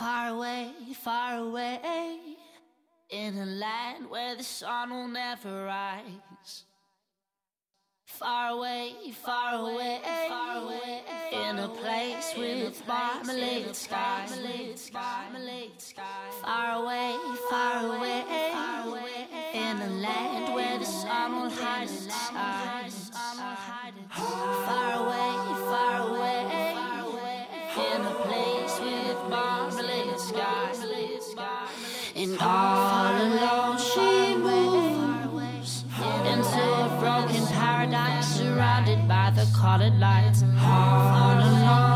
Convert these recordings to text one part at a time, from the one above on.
Far away, far away, in a land where the sun will never rise. Far away, far away, far away, in a place with marmalade skies. Far away, far away, in a land where the sun will hide its eyes. colored lights. light.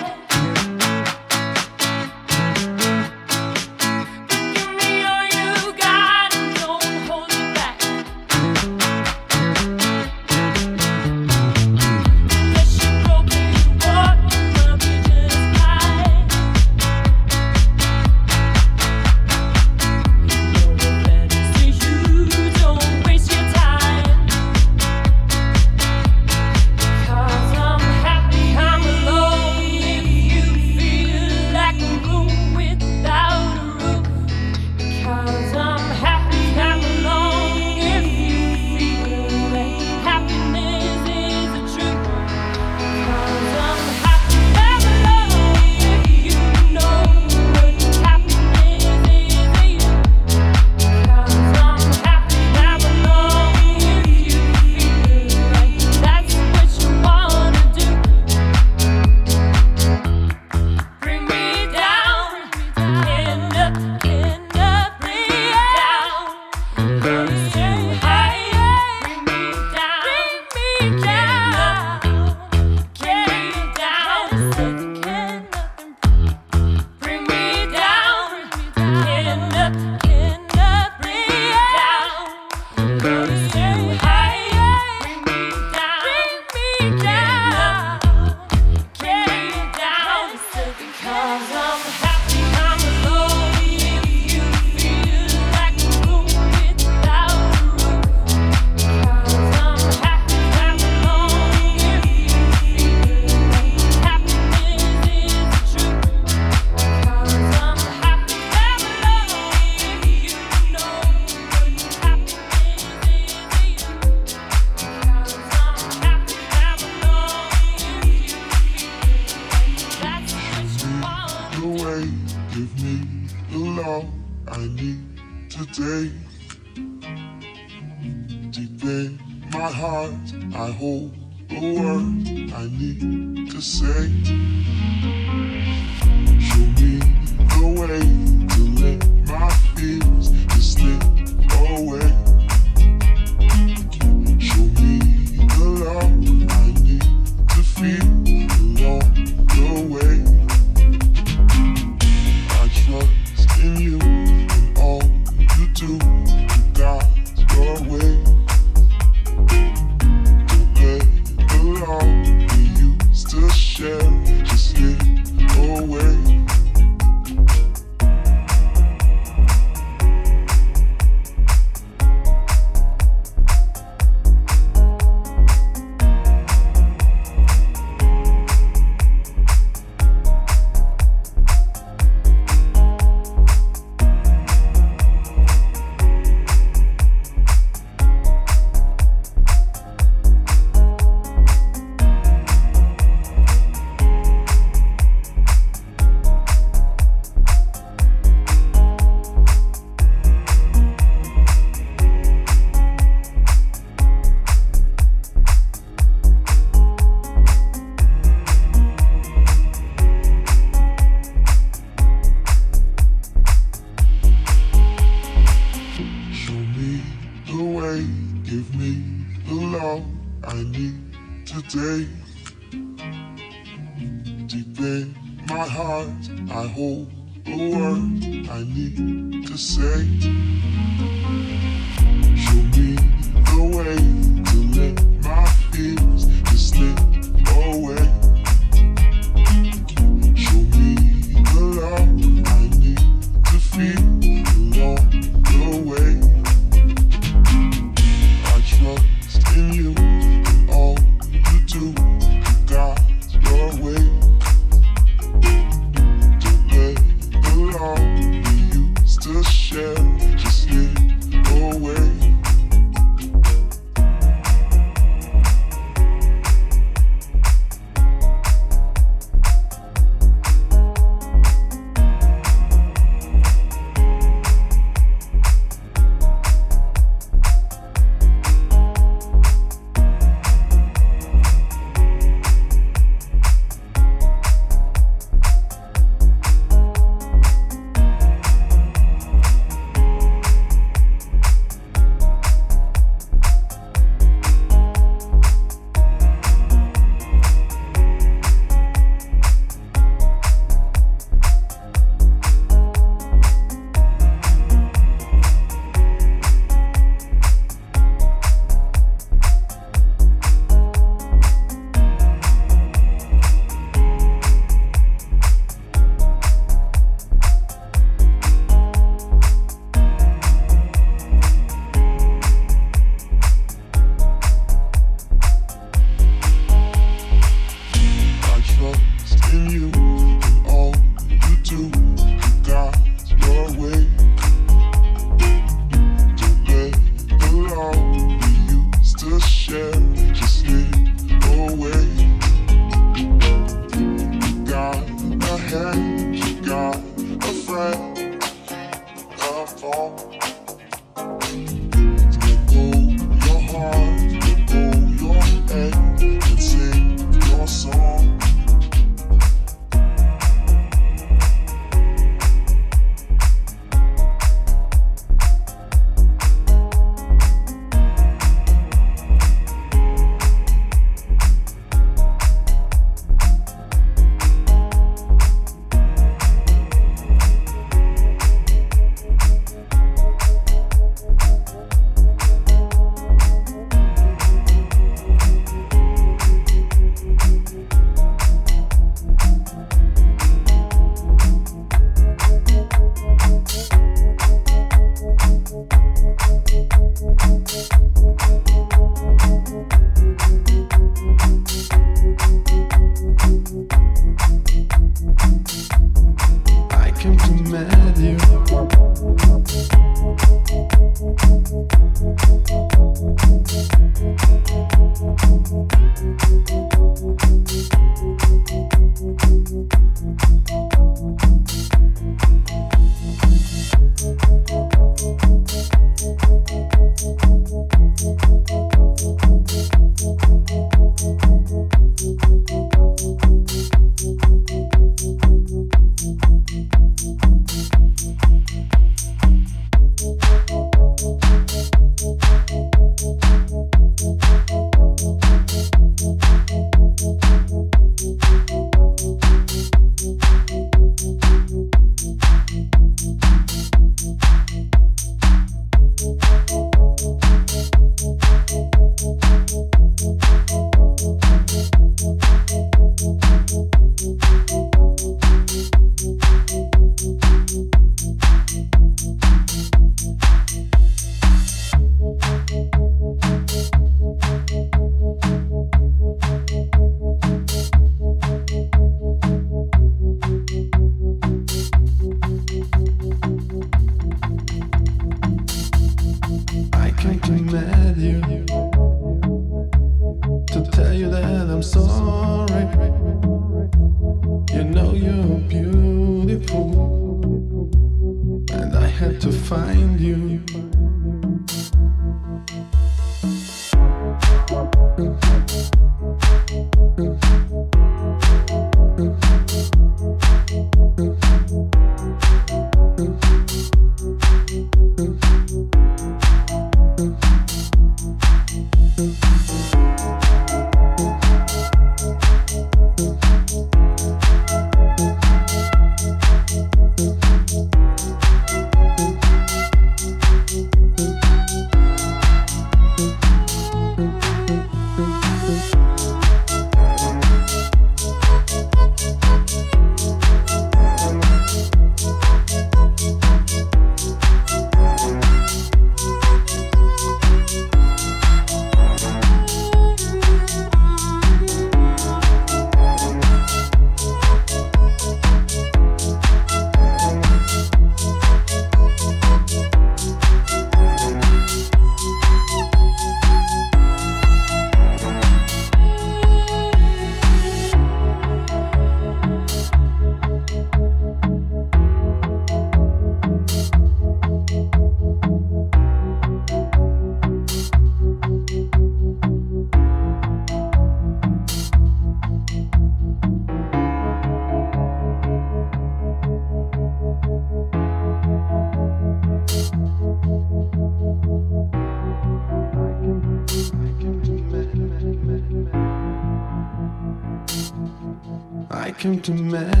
To meet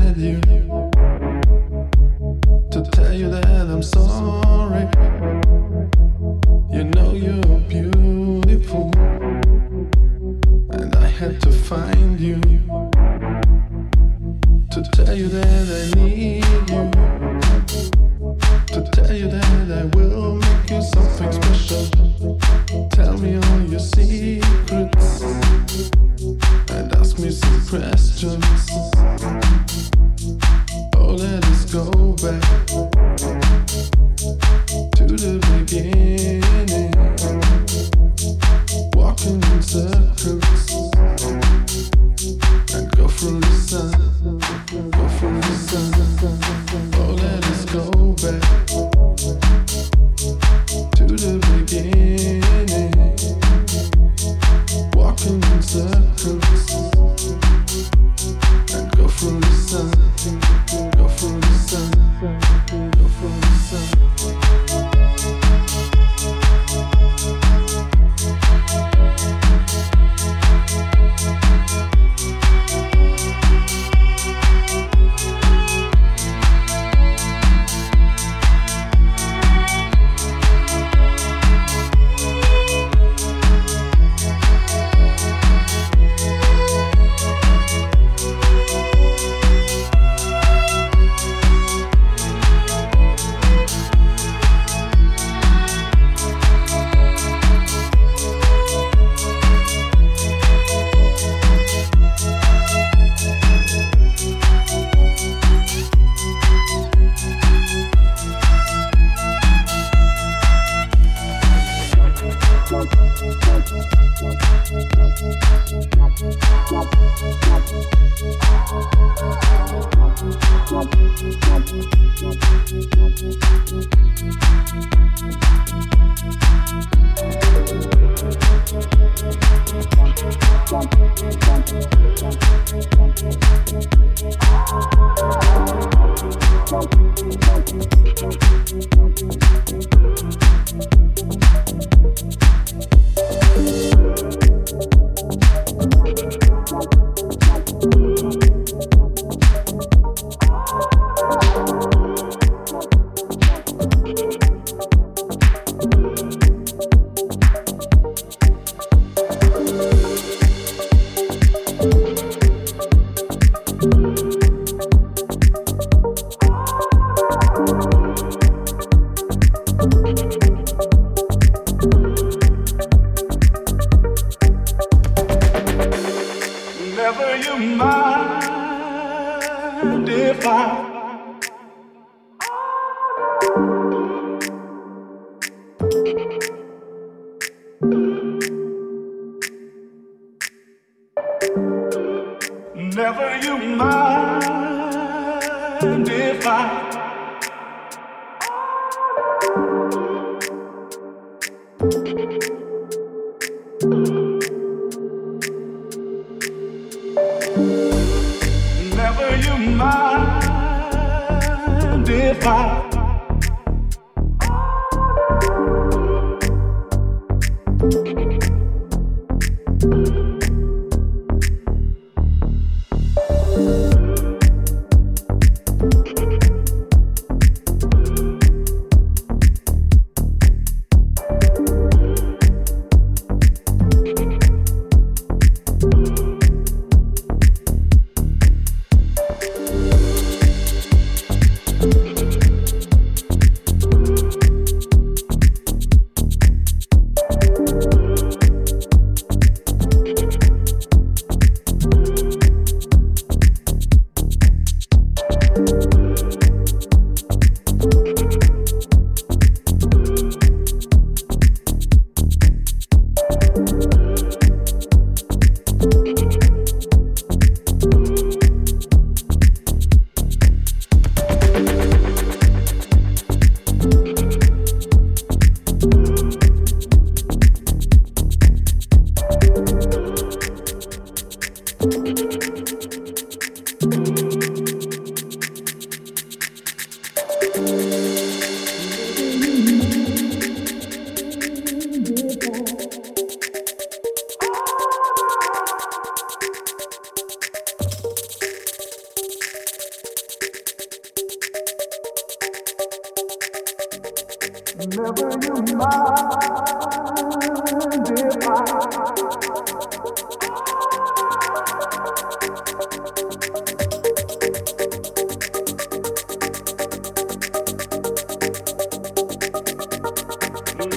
mind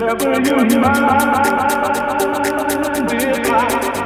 Never you mind if I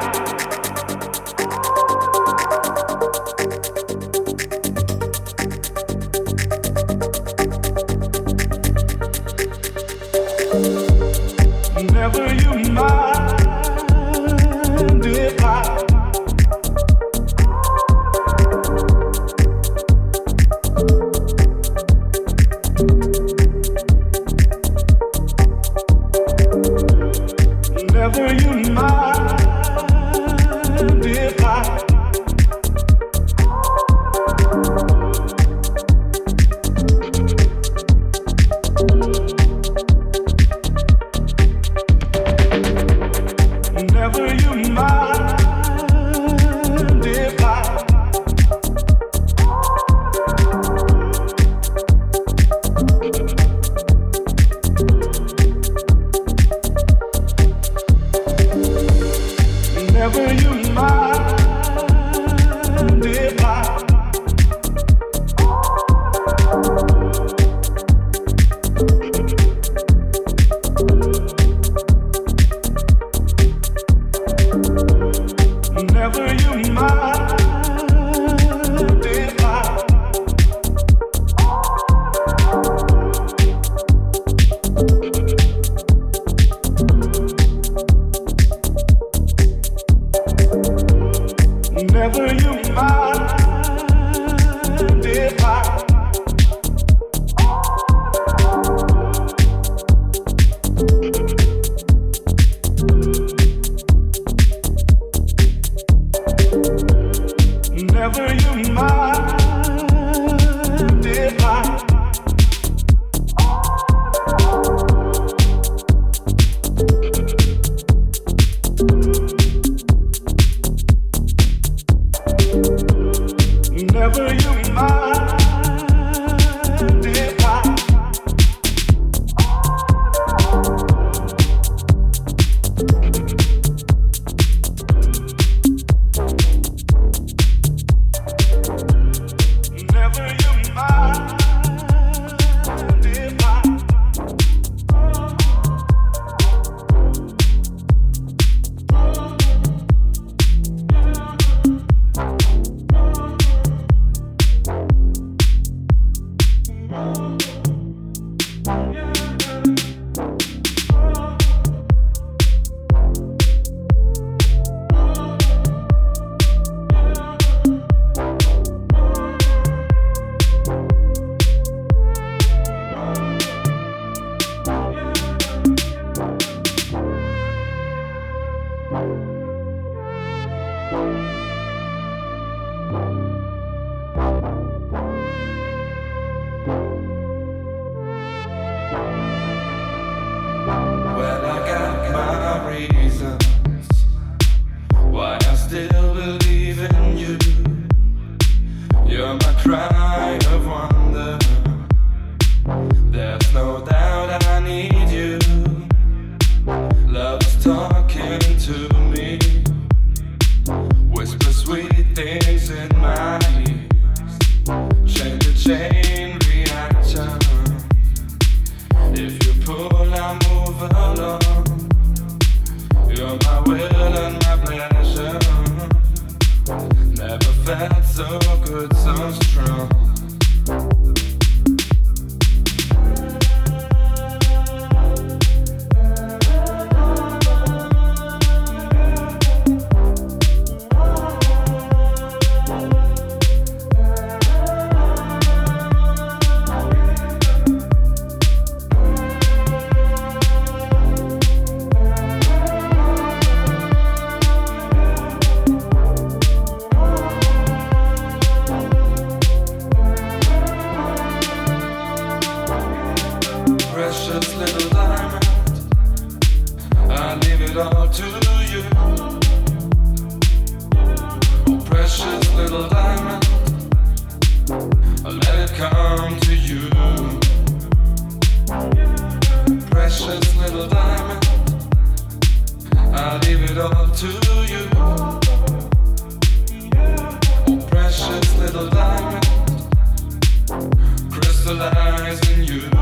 when you.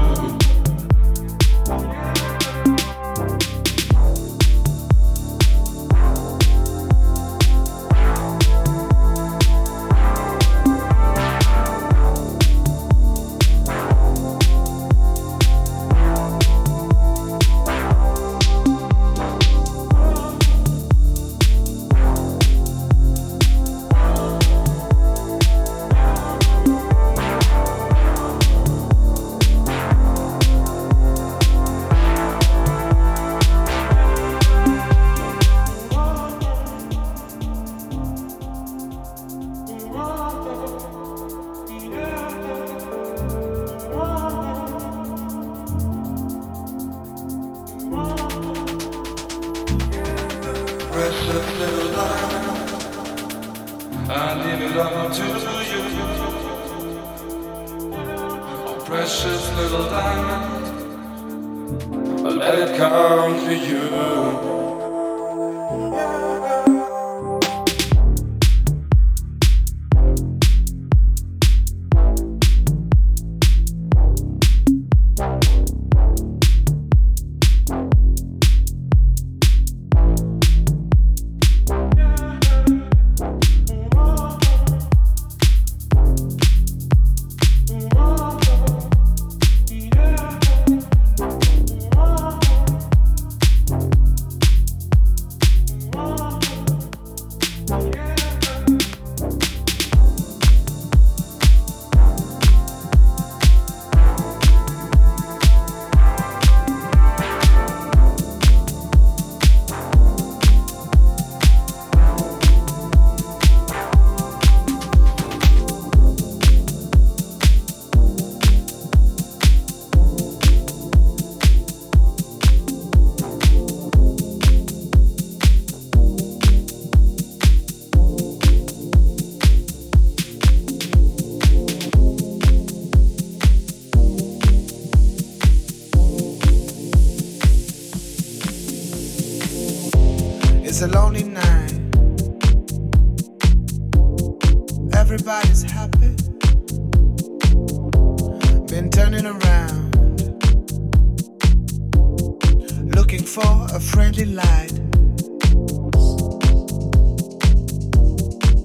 for a friendly light.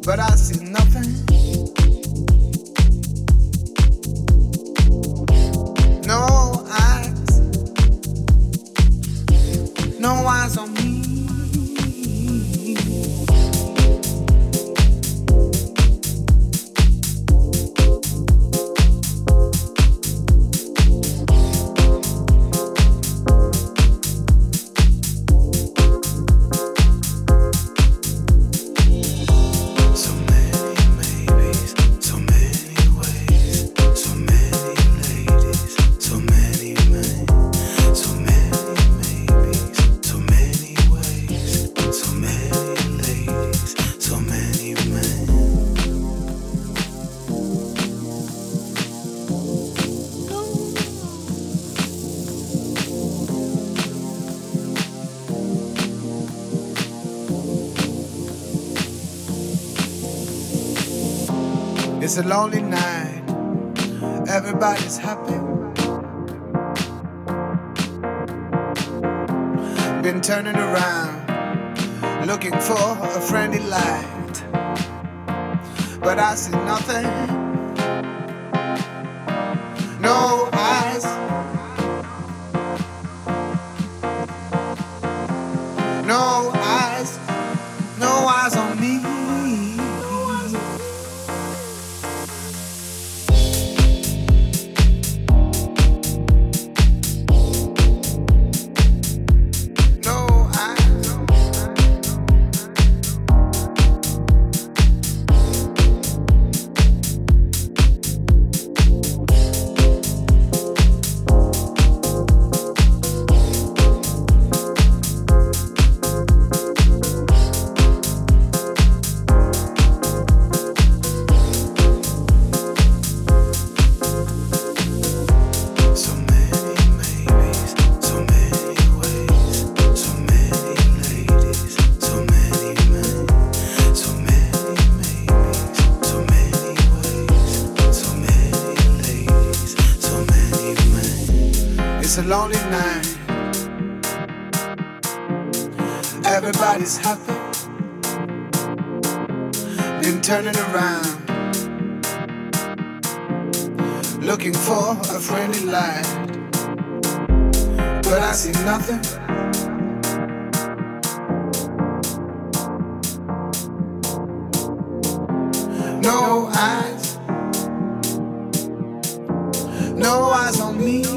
But I see nothing. It's a lonely a lonely night. Everybody's happy, then turning around, looking for a friendly light. But I see nothing. No eyes, no eyes on me.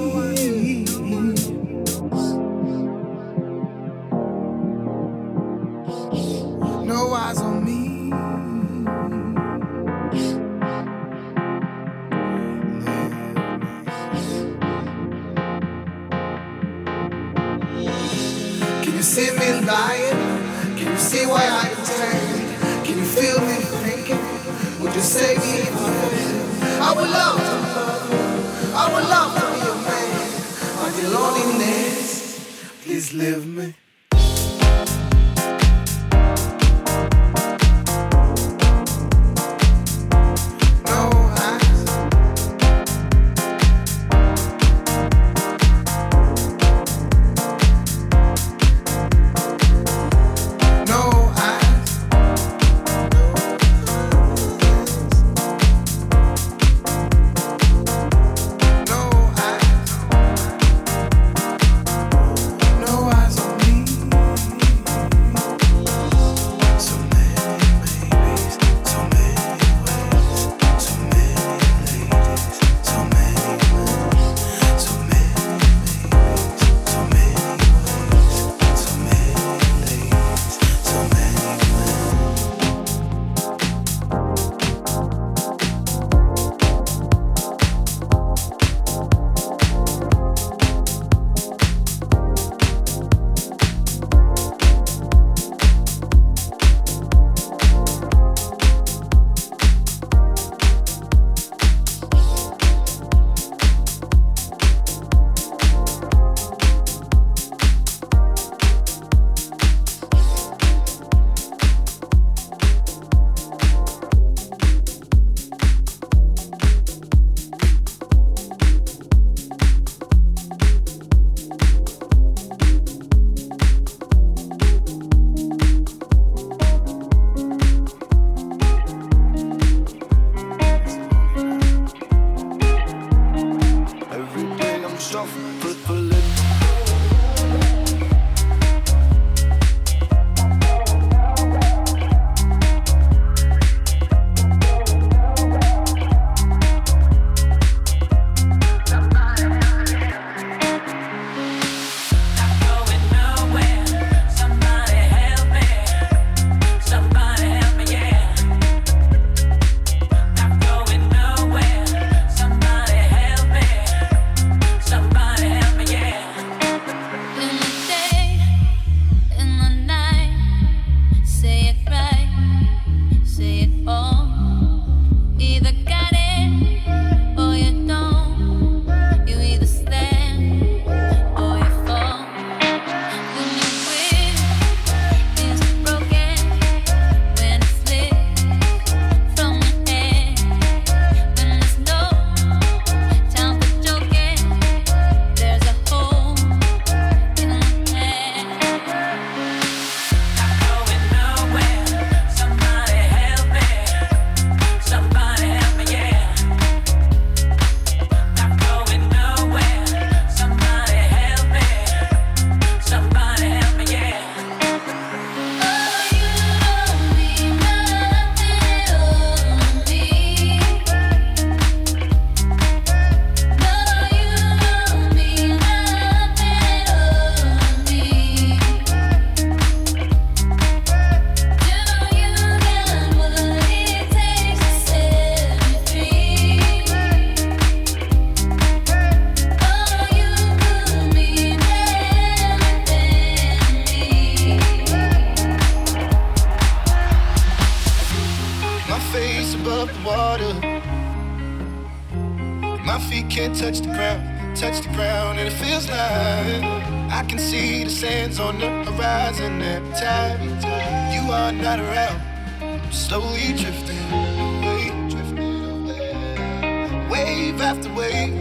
Slowly drifting away, drifting away. Wave after wave,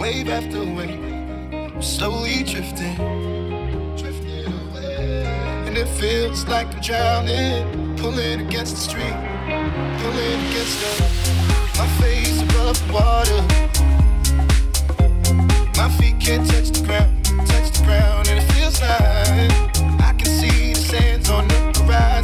wave after wave. Slowly drifting, drifting away. And it feels like I'm drowning, pulling against the street, pulling against the. My face above the water. My feet can't touch the ground, touch the ground, and it feels like I can see the sands on the horizon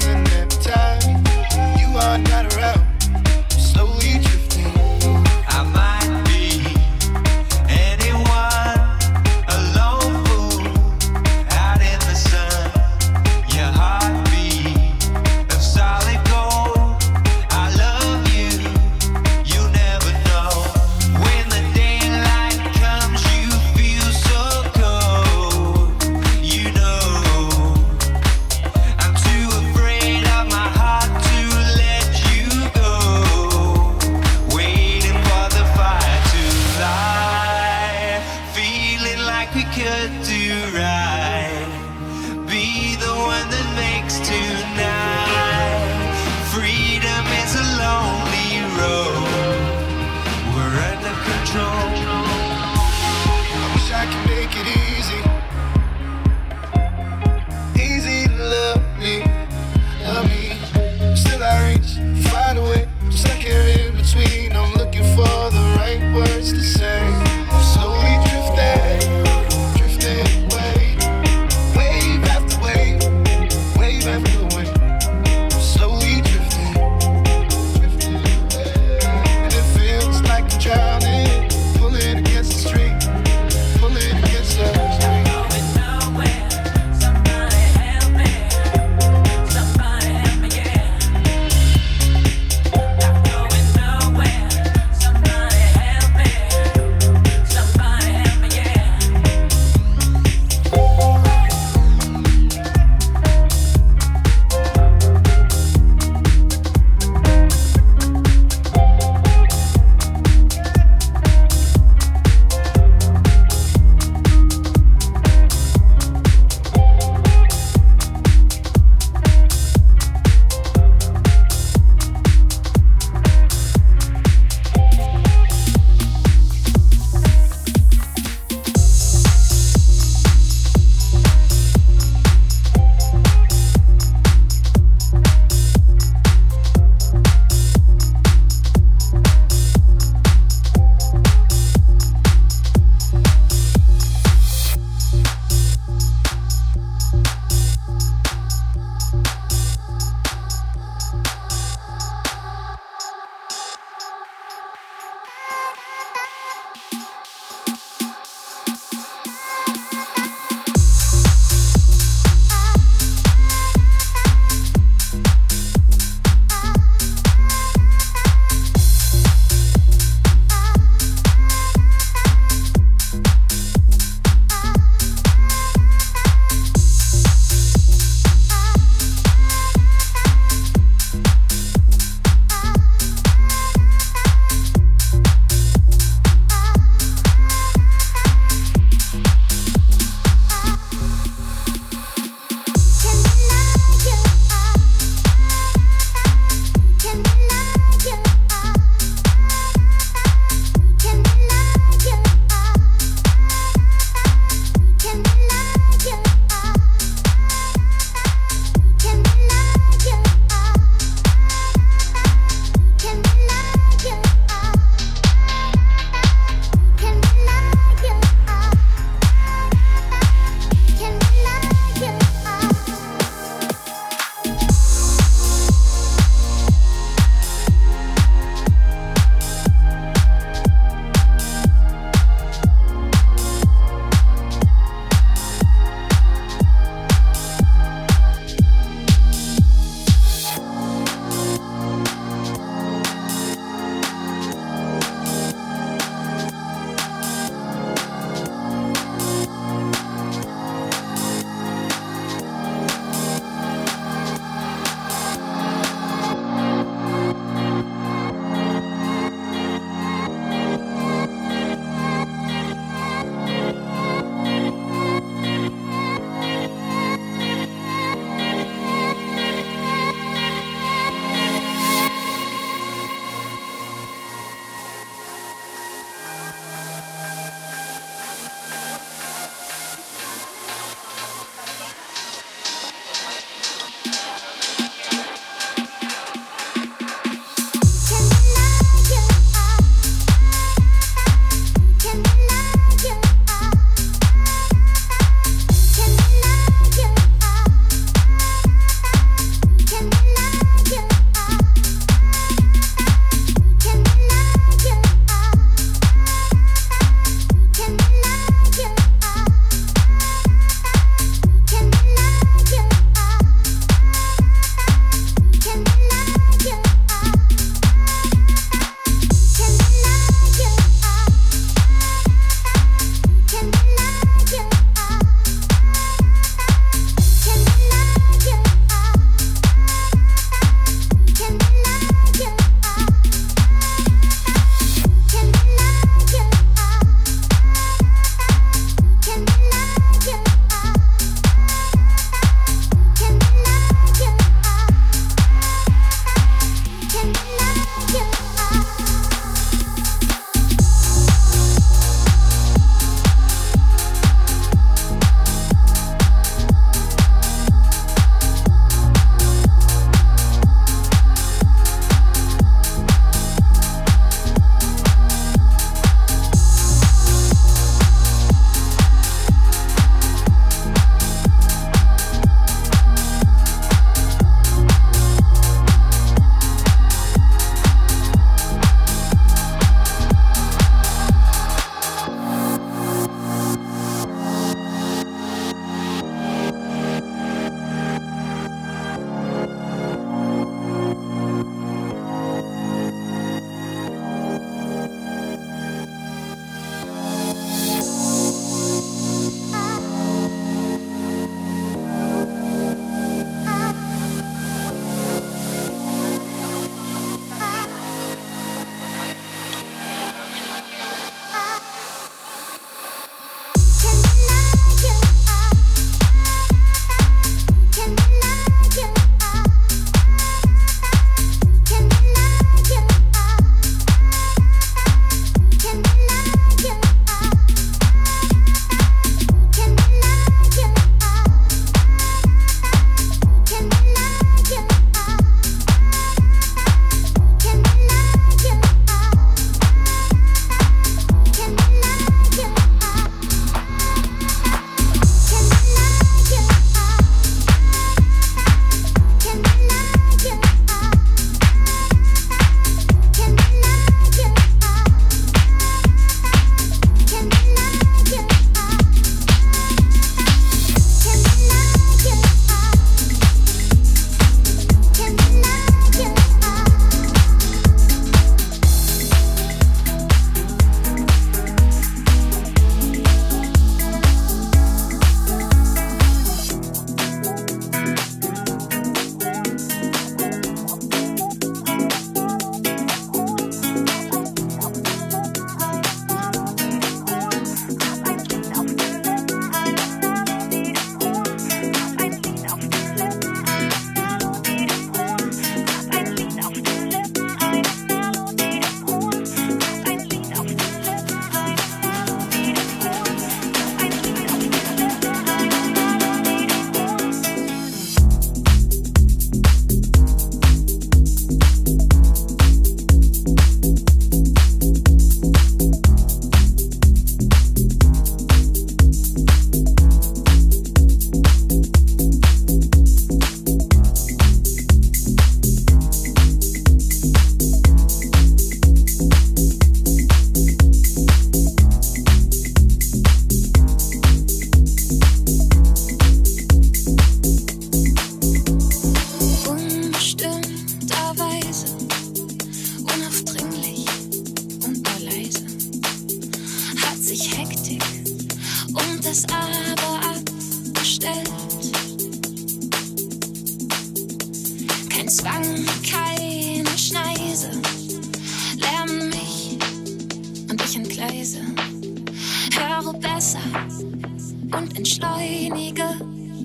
und entschleunige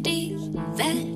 die Welt.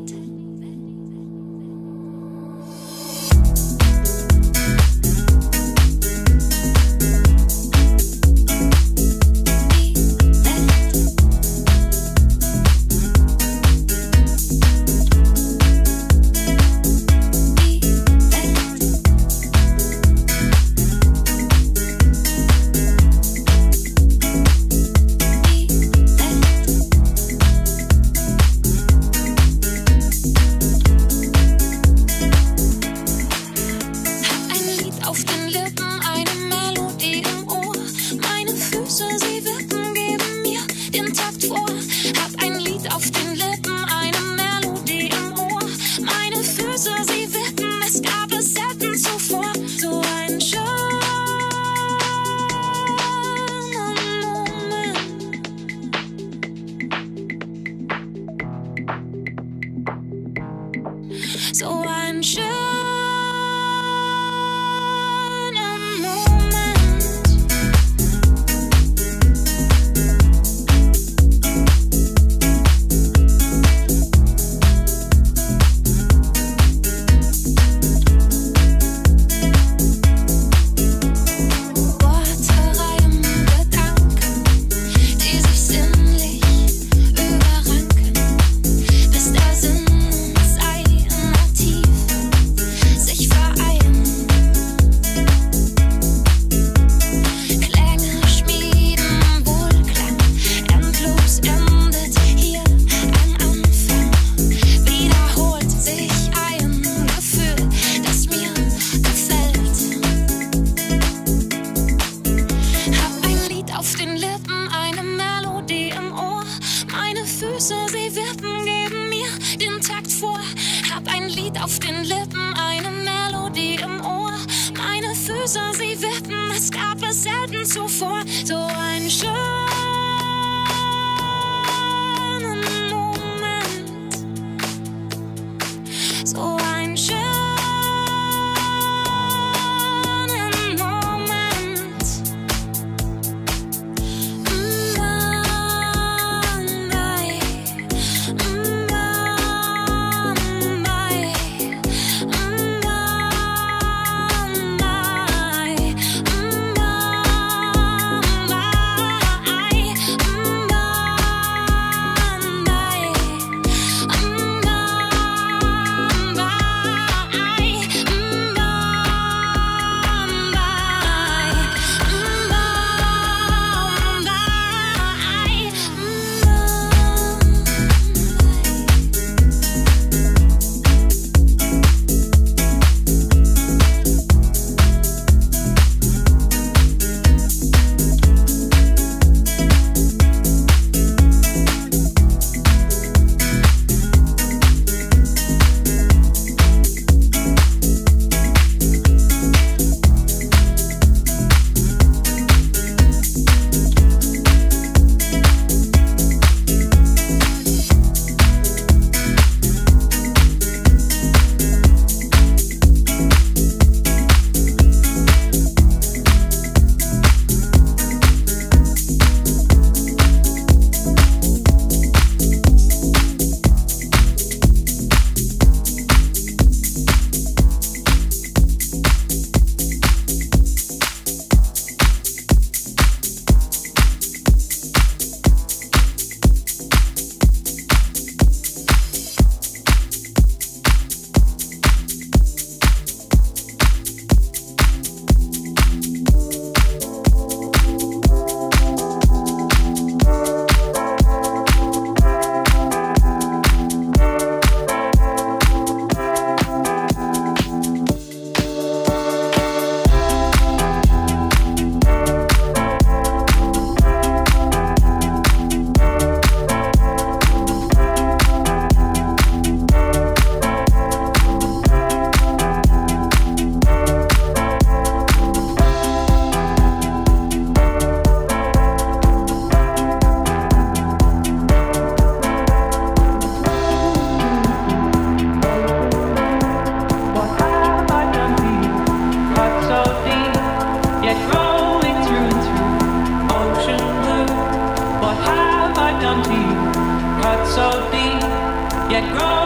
Grow.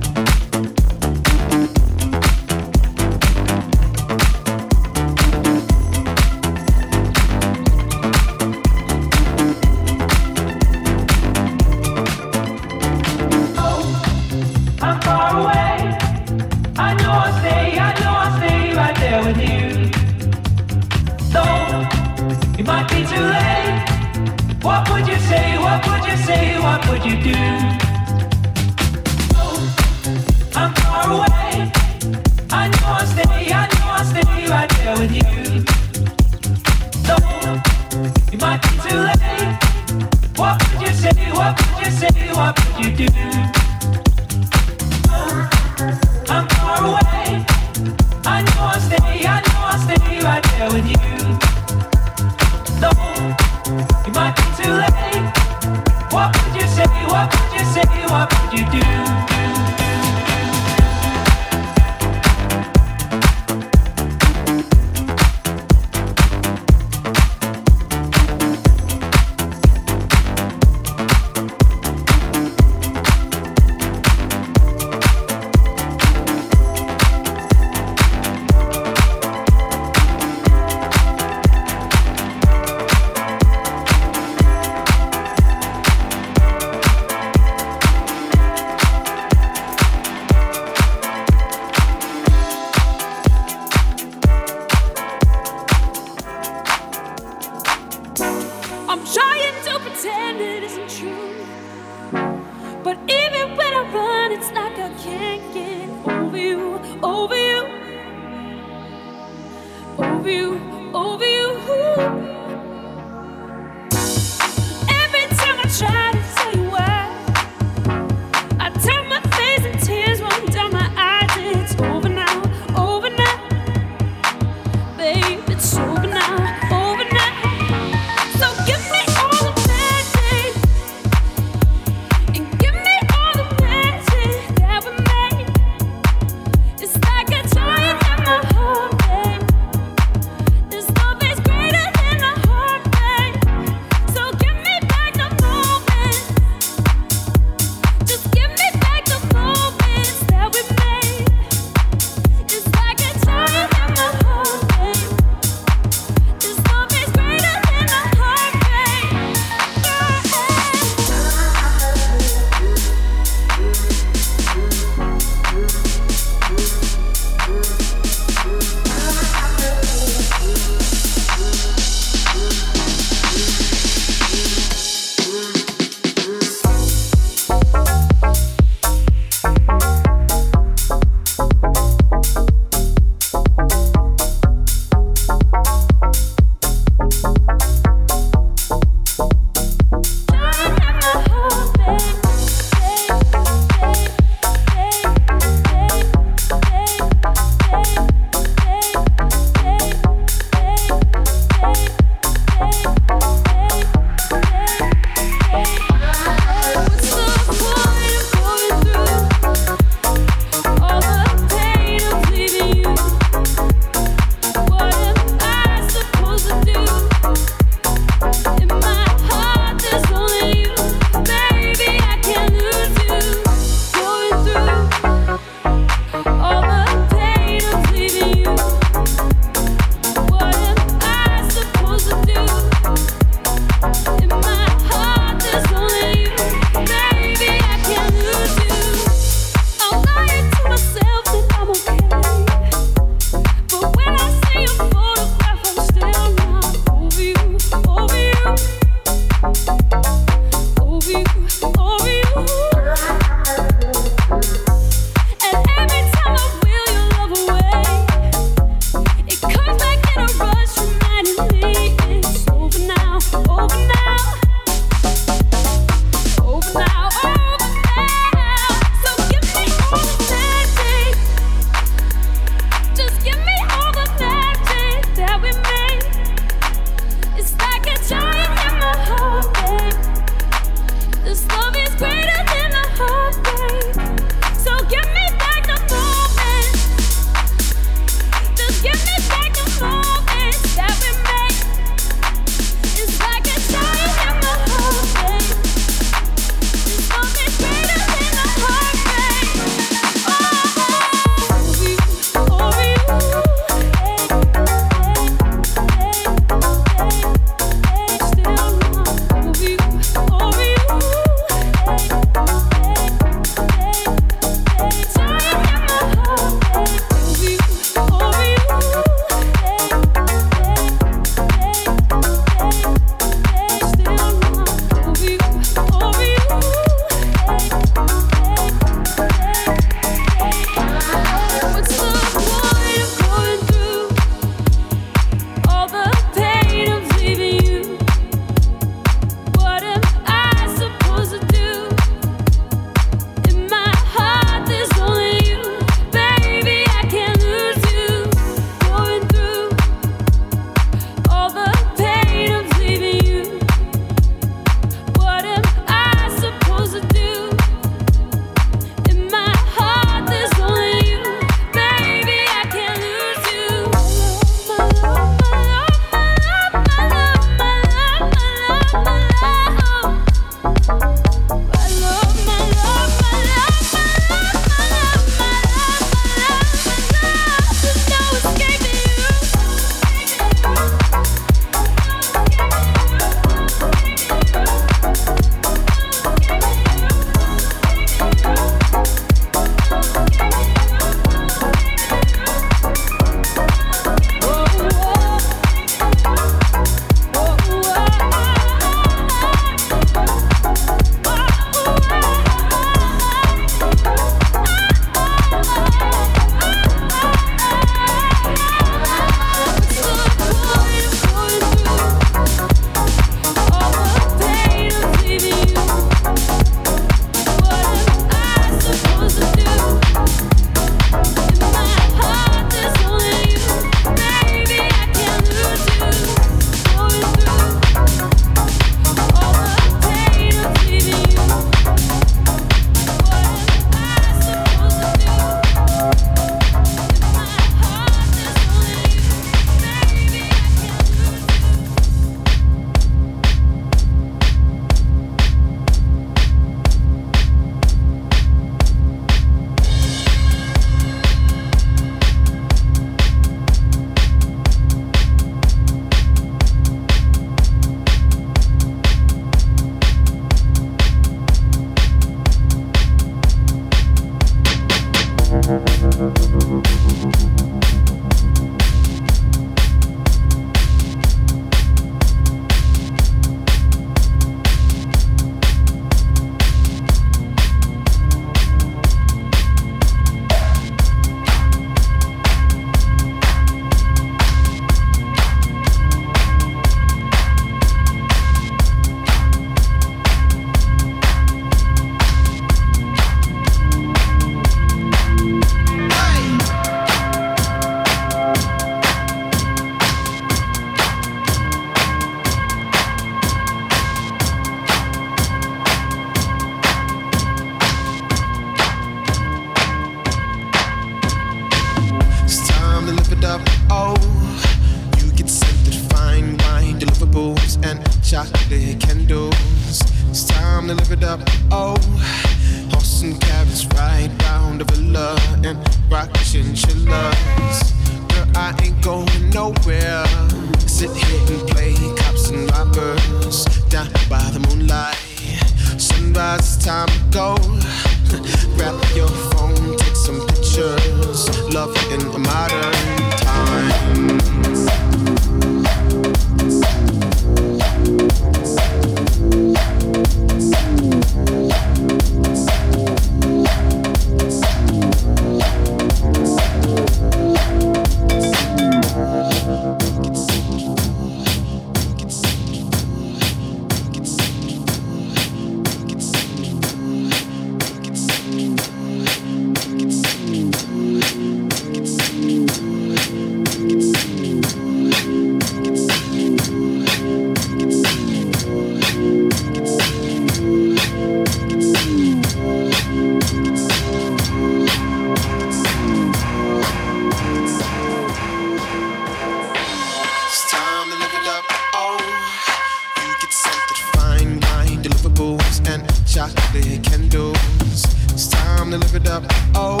it up. Oh,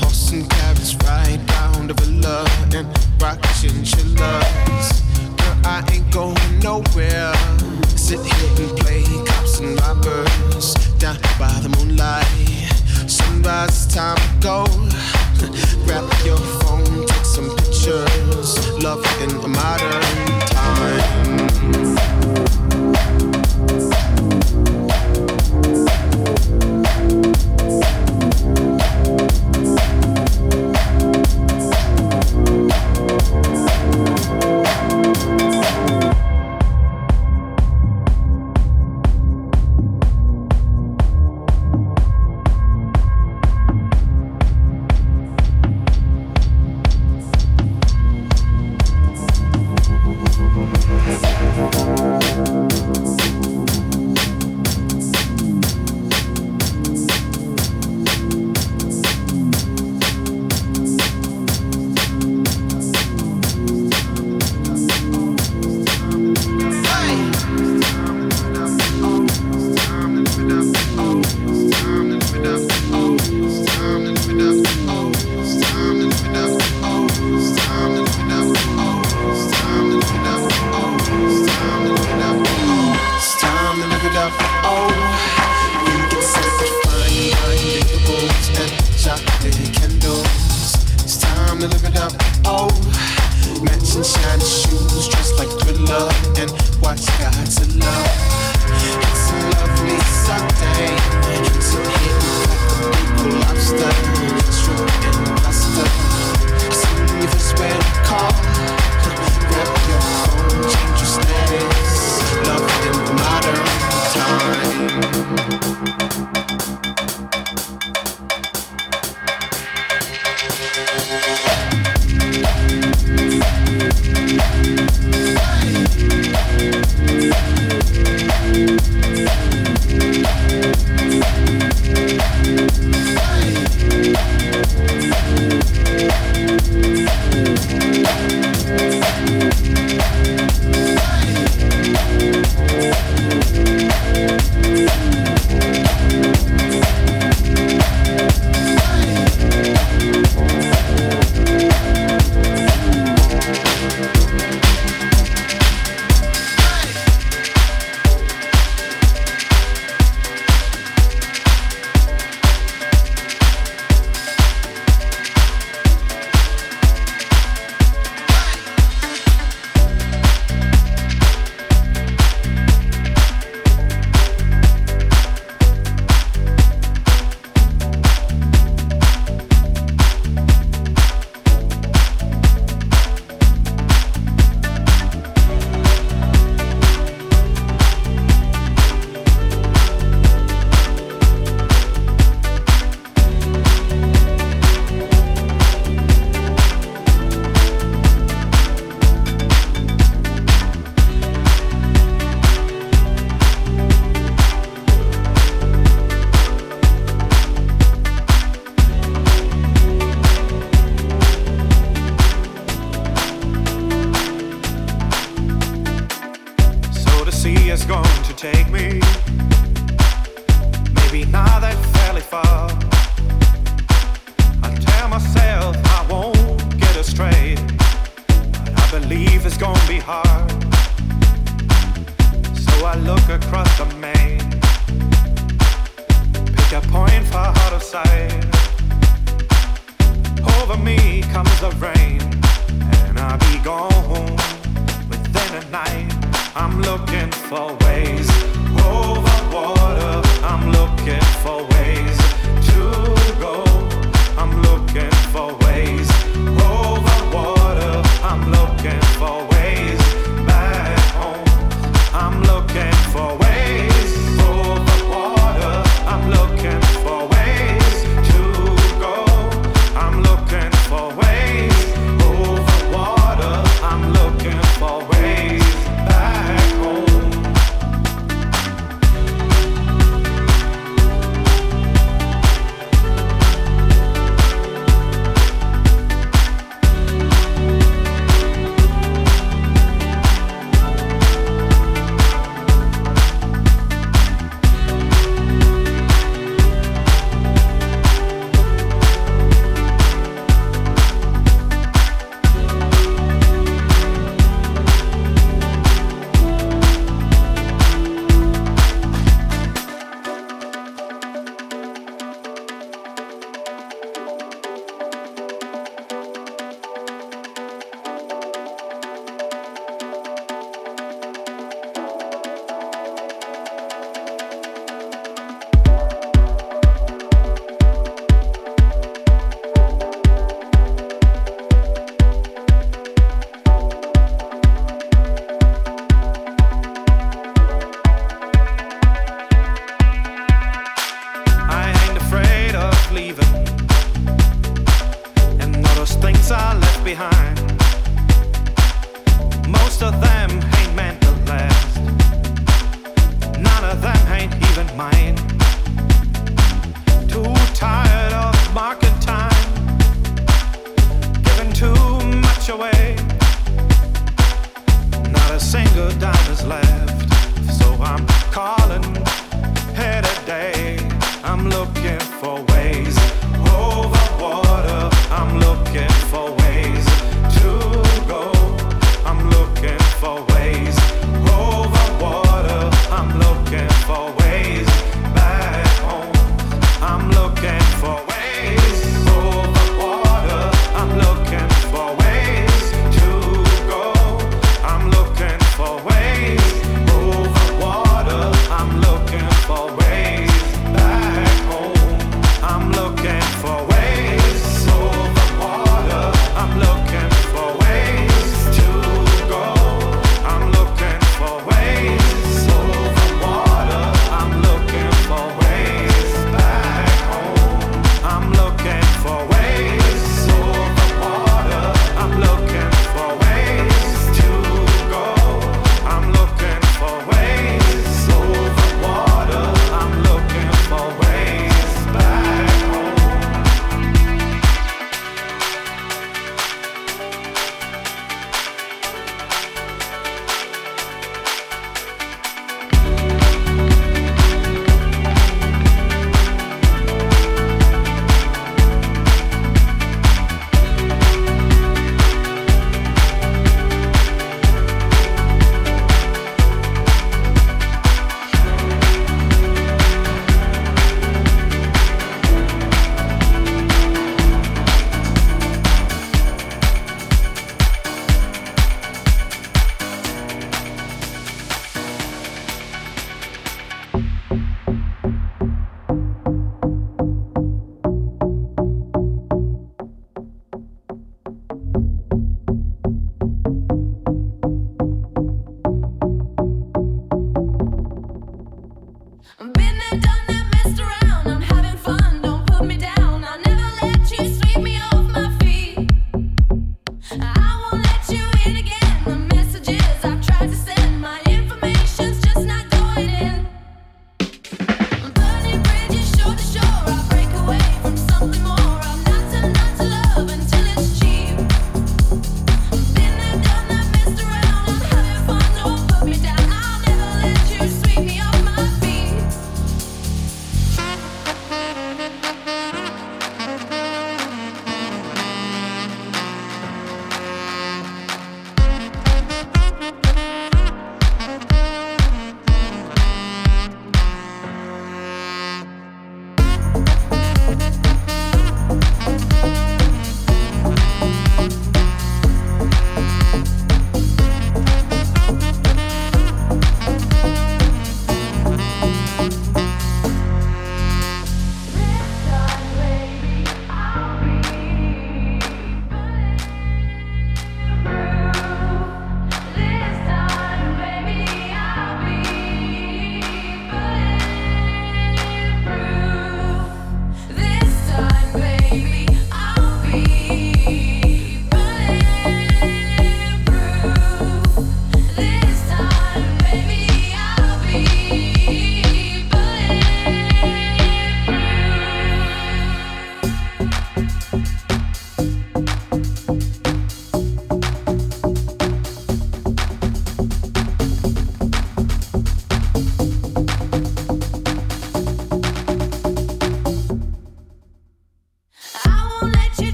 horse and carriage ride down the Villa and rock chinchillas. Girl, I ain't going nowhere. Sit here and play cops and robbers down by the moonlight. Sunrise time to go. Grab your phone, take some pictures. Love in the modern time.